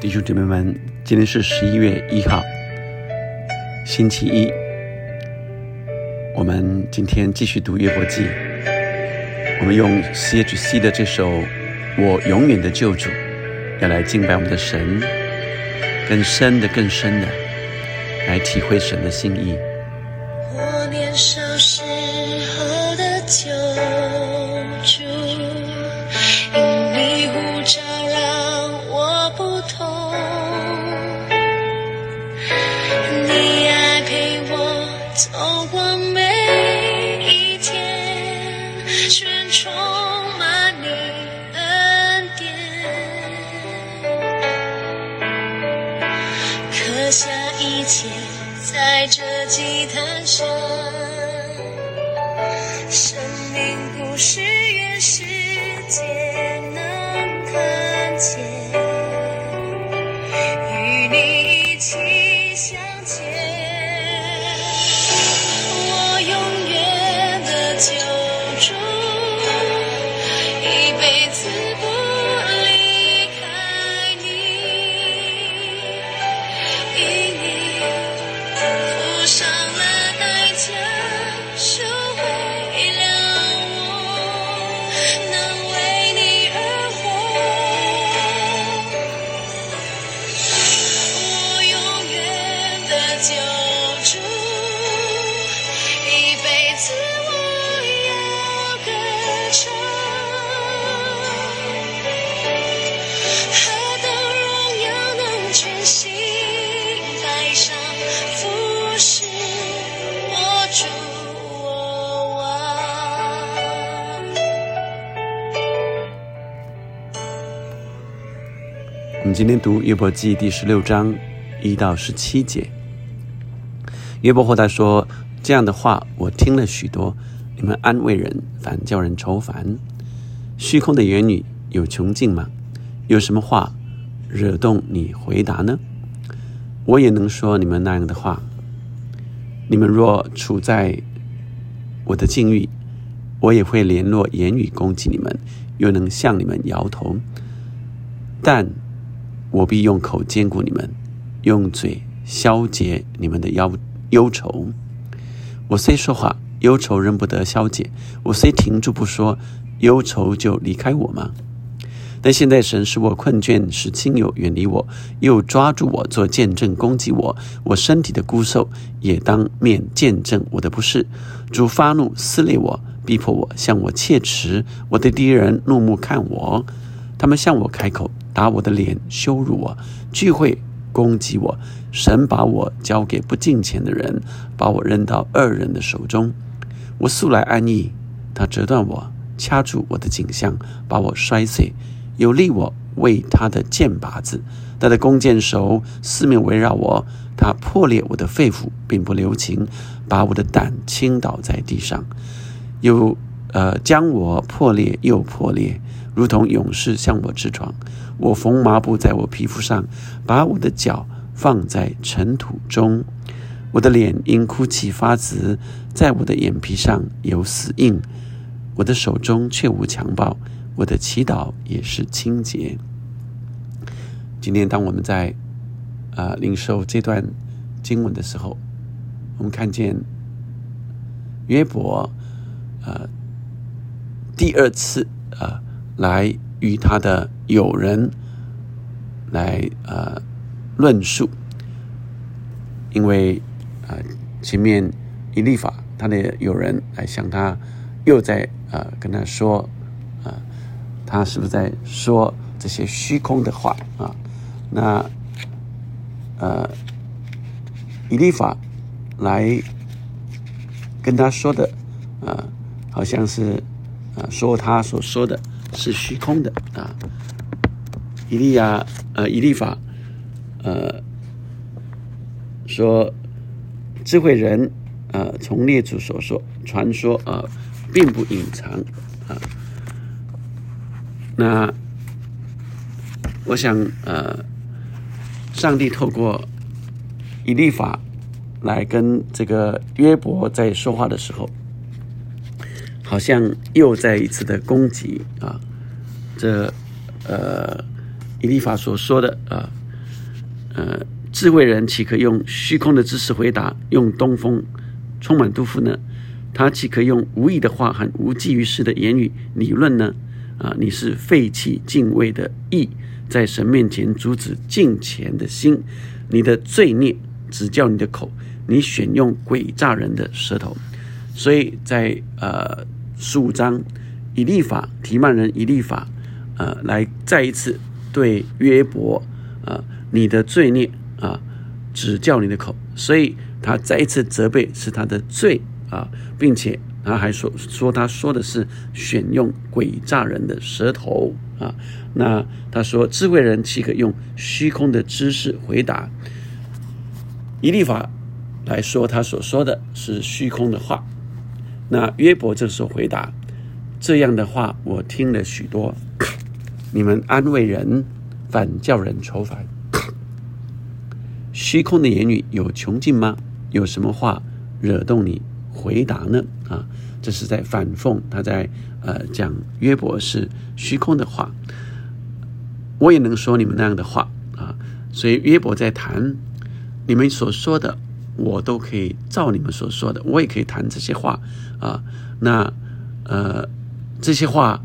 弟兄姐妹们，今天是十一月一号，星期一。我们今天继续读约伯记，我们用 C.H.C 的这首《我永远的救主》，要来敬拜我们的神，更深的、更深的来体会神的心意。我年少时候的救主，祭坛上，生命故事原世界我们今天读约伯记第十六章一到十七节。约伯后来说：“这样的话我听了许多，你们安慰人，反叫人愁烦。虚空的言语有穷尽吗？有什么话惹动你回答呢？我也能说你们那样的话。你们若处在我的境遇，我也会联络言语攻击你们，又能向你们摇头。但我必用口坚固你们，用嘴消解你们的忧忧愁。我虽说话，忧愁仍不得消解；我虽停住不说，忧愁就离开我吗？但现在神使我困倦，使亲友远离我，又抓住我做见证攻击我。我身体的孤瘦也当面见证我的不是。主发怒撕裂我，逼迫我，向我切齿。我的敌人怒目看我，他们向我开口，打我的脸，羞辱我，聚会攻击我。神把我交给不敬虔的人，把我扔到恶人的手中。我素来安逸，他折断我，掐住我的颈项，把我摔碎，有利我为他的箭靶子。他的弓箭手四面围绕我，他破裂我的肺腑，并不留情，把我的胆倾倒在地上，又呃将我破裂又破裂，如同勇士向我直闯。我缝麻布在我皮肤上，把我的脚放在尘土中。我的脸因哭泣发紫，在我的眼皮上有死印。我的手中却无强暴，我的祈祷也是清洁。今天，当我们在啊、呃领受这段经文的时候，我们看见约伯呃第二次呃来与他的友人来呃论述，因为、呃前面一利法他的友人来向他又在呃跟他说啊、他是不是在说这些虚空的话啊？那呃以利法来跟他说的啊、好像是啊、说他所说的是虚空的啊。以利亚呃以利法呃说智慧人呃从列祖所说传说啊、并不隐藏啊。那我想呃上帝透过以利法来跟这个约伯在说话的时候，好像又再一次的攻击啊，这呃以利法所说的啊，呃，智慧人岂可用虚空的知识回答，用东风充满杜甫呢？他岂可用无意的话和无济于事的言语理论呢？啊，你是废弃敬畏的意，在神面前阻止敬虔的心，你的罪孽只叫你的口，你选用诡诈人的舌头，所以在呃十五章以利法提曼人以利法，呃，来再一次对约伯，啊，你的罪孽啊，只叫你的口，所以他再一次责备是他的罪啊，并且。他还说说他说的是选用诡诈人的舌头啊，那他说智慧人岂可用虚空的知识回答？以立法来说，他所说的是虚空的话。那约伯这时候回答：这样的话我听了许多，你们安慰人，反叫人愁烦。虚空的言语有穷尽吗？有什么话惹动你？回答呢？啊，这是在反讽，他在呃讲约伯是虚空的话。我也能说你们那样的话啊，所以约伯在谈你们所说的，我都可以照你们所说的，我也可以谈这些话啊。那呃这些话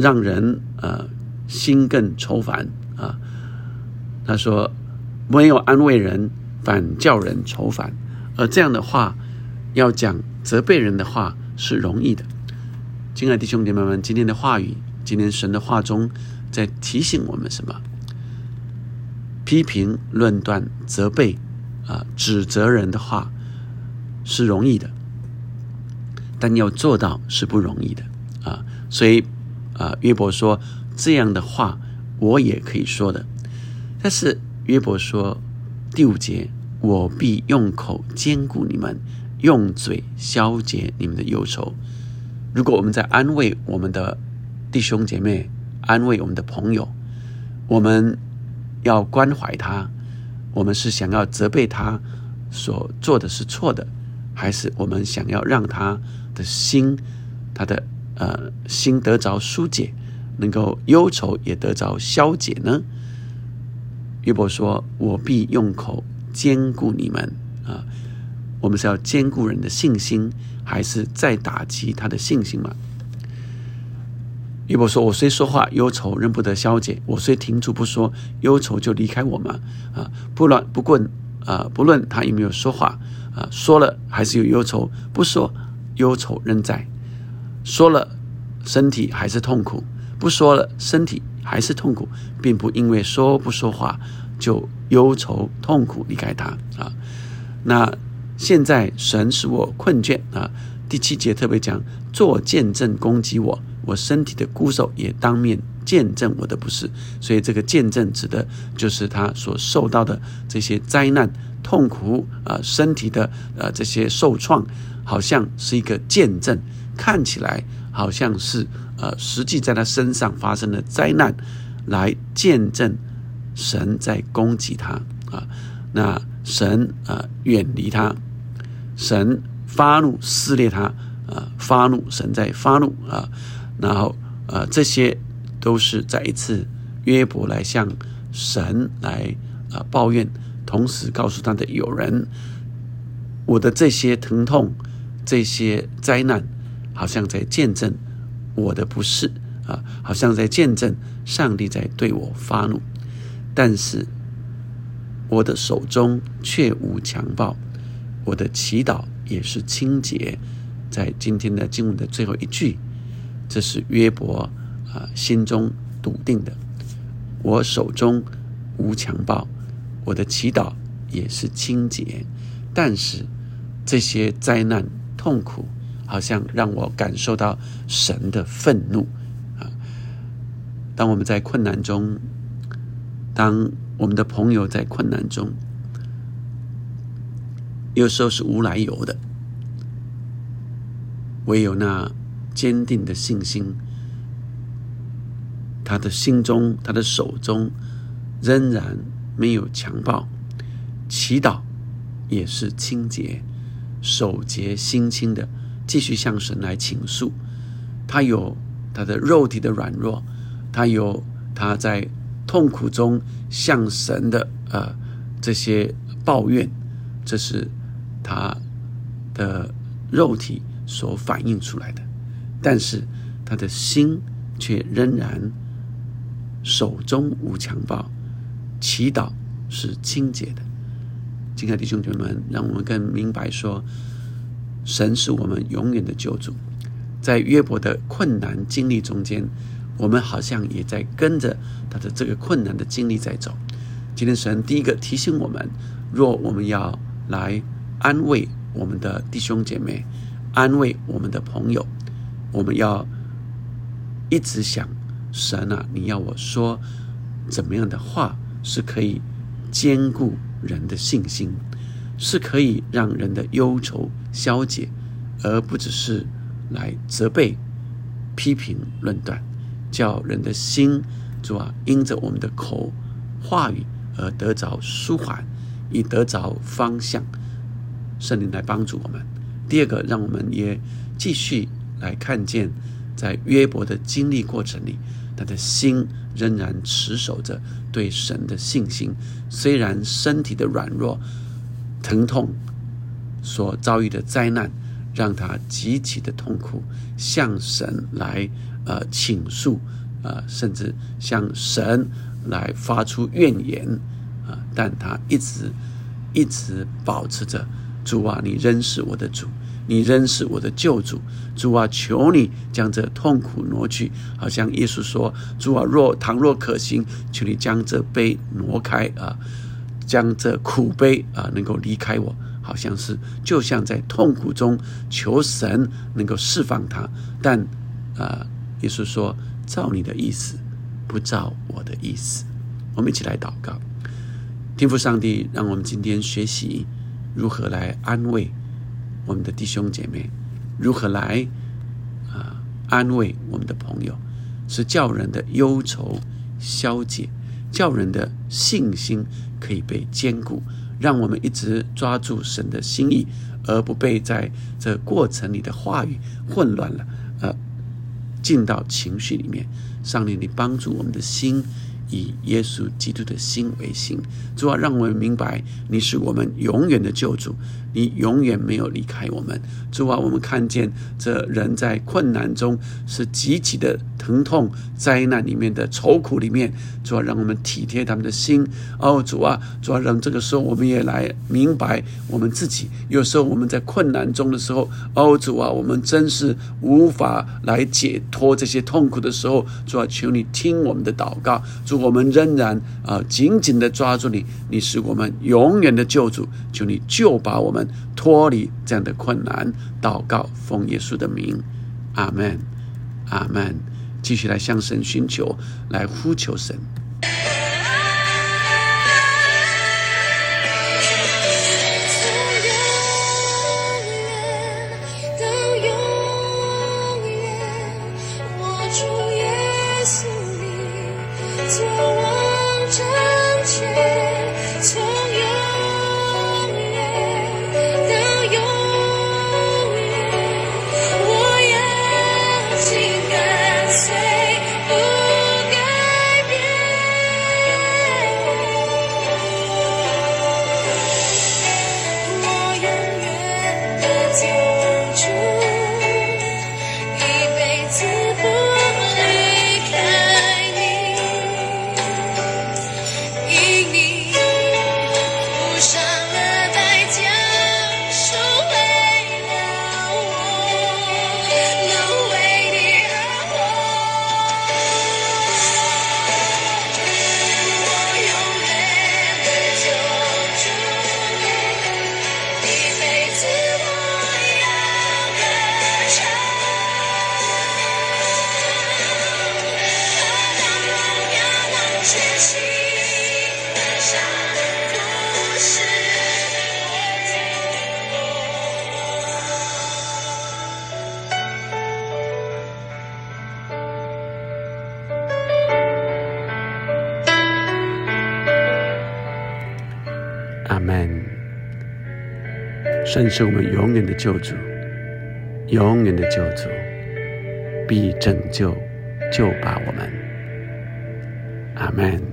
让人呃心更愁烦啊。他说没有安慰人，反叫人愁烦，而这样的话。要讲责备人的话是容易的，亲爱的弟兄姐妹们，今天的话语，今天神的话中在提醒我们什么？批评、论断、责备啊，指责人的话是容易的，但要做到是不容易的啊。所以啊，约伯说这样的话我也可以说的，但是约伯说第五节，我必用口兼顾你们。用嘴消解你们的忧愁。如果我们在安慰我们的弟兄姐妹、安慰我们的朋友，我们要关怀他，我们是想要责备他所做的是错的，还是我们想要让他的心、他的呃心得着疏解，能够忧愁也得着消解呢？约伯说：“我必用口兼顾你们啊。”我们是要兼顾人的信心，还是再打击他的信心嘛？约伯说：“我虽说话，忧愁仍不得消解；我虽停住不说，忧愁就离开我嘛。啊，不论不论啊，不论他有没有说话啊，说了还是有忧愁；不说，忧愁仍在；说了，身体还是痛苦；不说了，身体还是痛苦，并不因为说不说话就忧愁痛苦离开他啊。那。”现在神使我困倦啊！第七节特别讲做见证攻击我，我身体的孤手也当面见证我的不是，所以这个见证指的就是他所受到的这些灾难、痛苦啊，身体的呃这些受创，好像是一个见证，看起来好像是呃实际在他身上发生的灾难，来见证神在攻击他啊，那神啊远离他。神发怒撕裂他，啊，发怒，神在发怒啊，然后啊，这些都是再一次约伯来向神来啊抱怨，同时告诉他的友人，我的这些疼痛，这些灾难，好像在见证我的不是啊，好像在见证上帝在对我发怒，但是我的手中却无强暴。我的祈祷也是清洁，在今天的经文的最后一句，这是约伯啊心中笃定的。我手中无强暴，我的祈祷也是清洁。但是这些灾难痛苦，好像让我感受到神的愤怒啊！当我们在困难中，当我们的朋友在困难中。有时候是无来由的，唯有那坚定的信心，他的心中、他的手中仍然没有强暴，祈祷也是清洁、守节、心清的，继续向神来倾诉。他有他的肉体的软弱，他有他在痛苦中向神的呃这些抱怨，这是他的肉体所反映出来的，但是他的心却仍然手中无强暴，祈祷是清洁的。亲爱的弟兄姐妹们，让我们更明白说，神是我们永远的救主。在约伯的困难经历中间，我们好像也在跟着他的这个困难的经历在走。今天神第一个提醒我们：若我们要来安慰我们的弟兄姐妹，安慰我们的朋友，我们要一直想神啊，你要我说怎么样的话是可以兼顾人的信心，是可以让人的忧愁消解，而不只是。来责备、批评、论断，叫人的心主啊，因着我们的口话语而得着舒缓，以得着方向。圣灵来帮助我们。第二个，让我们也继续来看见，在约伯的经历过程里，他的心仍然持守着对神的信心。虽然身体的软弱、疼痛所遭遇的灾难。让他极其的痛苦，向神来呃倾诉，呃，甚至向神来发出怨言啊！但他一直一直保持着主啊，你仍是我的主，你仍是我的救主，主啊，求你将这痛苦挪去。好像耶稣说：“主啊，若倘若可行，求你将这杯挪开啊，将这苦悲啊能够离开我。”好像是就像在痛苦中求神能够释放他，但啊，耶稣说：“照你的意思，不照我的意思。”我们一起来祷告，天父上帝，让我们今天学习如何来安慰我们的弟兄姐妹，如何来啊安慰我们的朋友，是叫人的忧愁消解，叫人的信心可以被坚固。让我们一直抓住神的心意，而不被在这过程里的话语混乱了，呃，进到情绪里面。上帝，你帮助我们的心。以耶稣基督的心为心，主啊，让我们明白你是我们永远的救主，你永远没有离开我们。主啊，我们看见这人在困难中是极其的疼痛，灾难里面的愁苦里面，主啊，让我们体贴他们的心。哦，主啊，主啊，让这个时候我们也来明白我们自己。有时候我们在困难中的时候，哦，主啊，我们真是无法来解脱这些痛苦的时候，主啊，求你听我们的祷告，主。我们仍然啊紧紧的抓住你，你是我们永远的救主，求你救把我们脱离这样的困难。祷告，奉耶稣的名，阿门，阿门。继续来向神寻求，来呼求神。神是我们永远的救主，永远的救主，必拯救、救拔我们。阿门。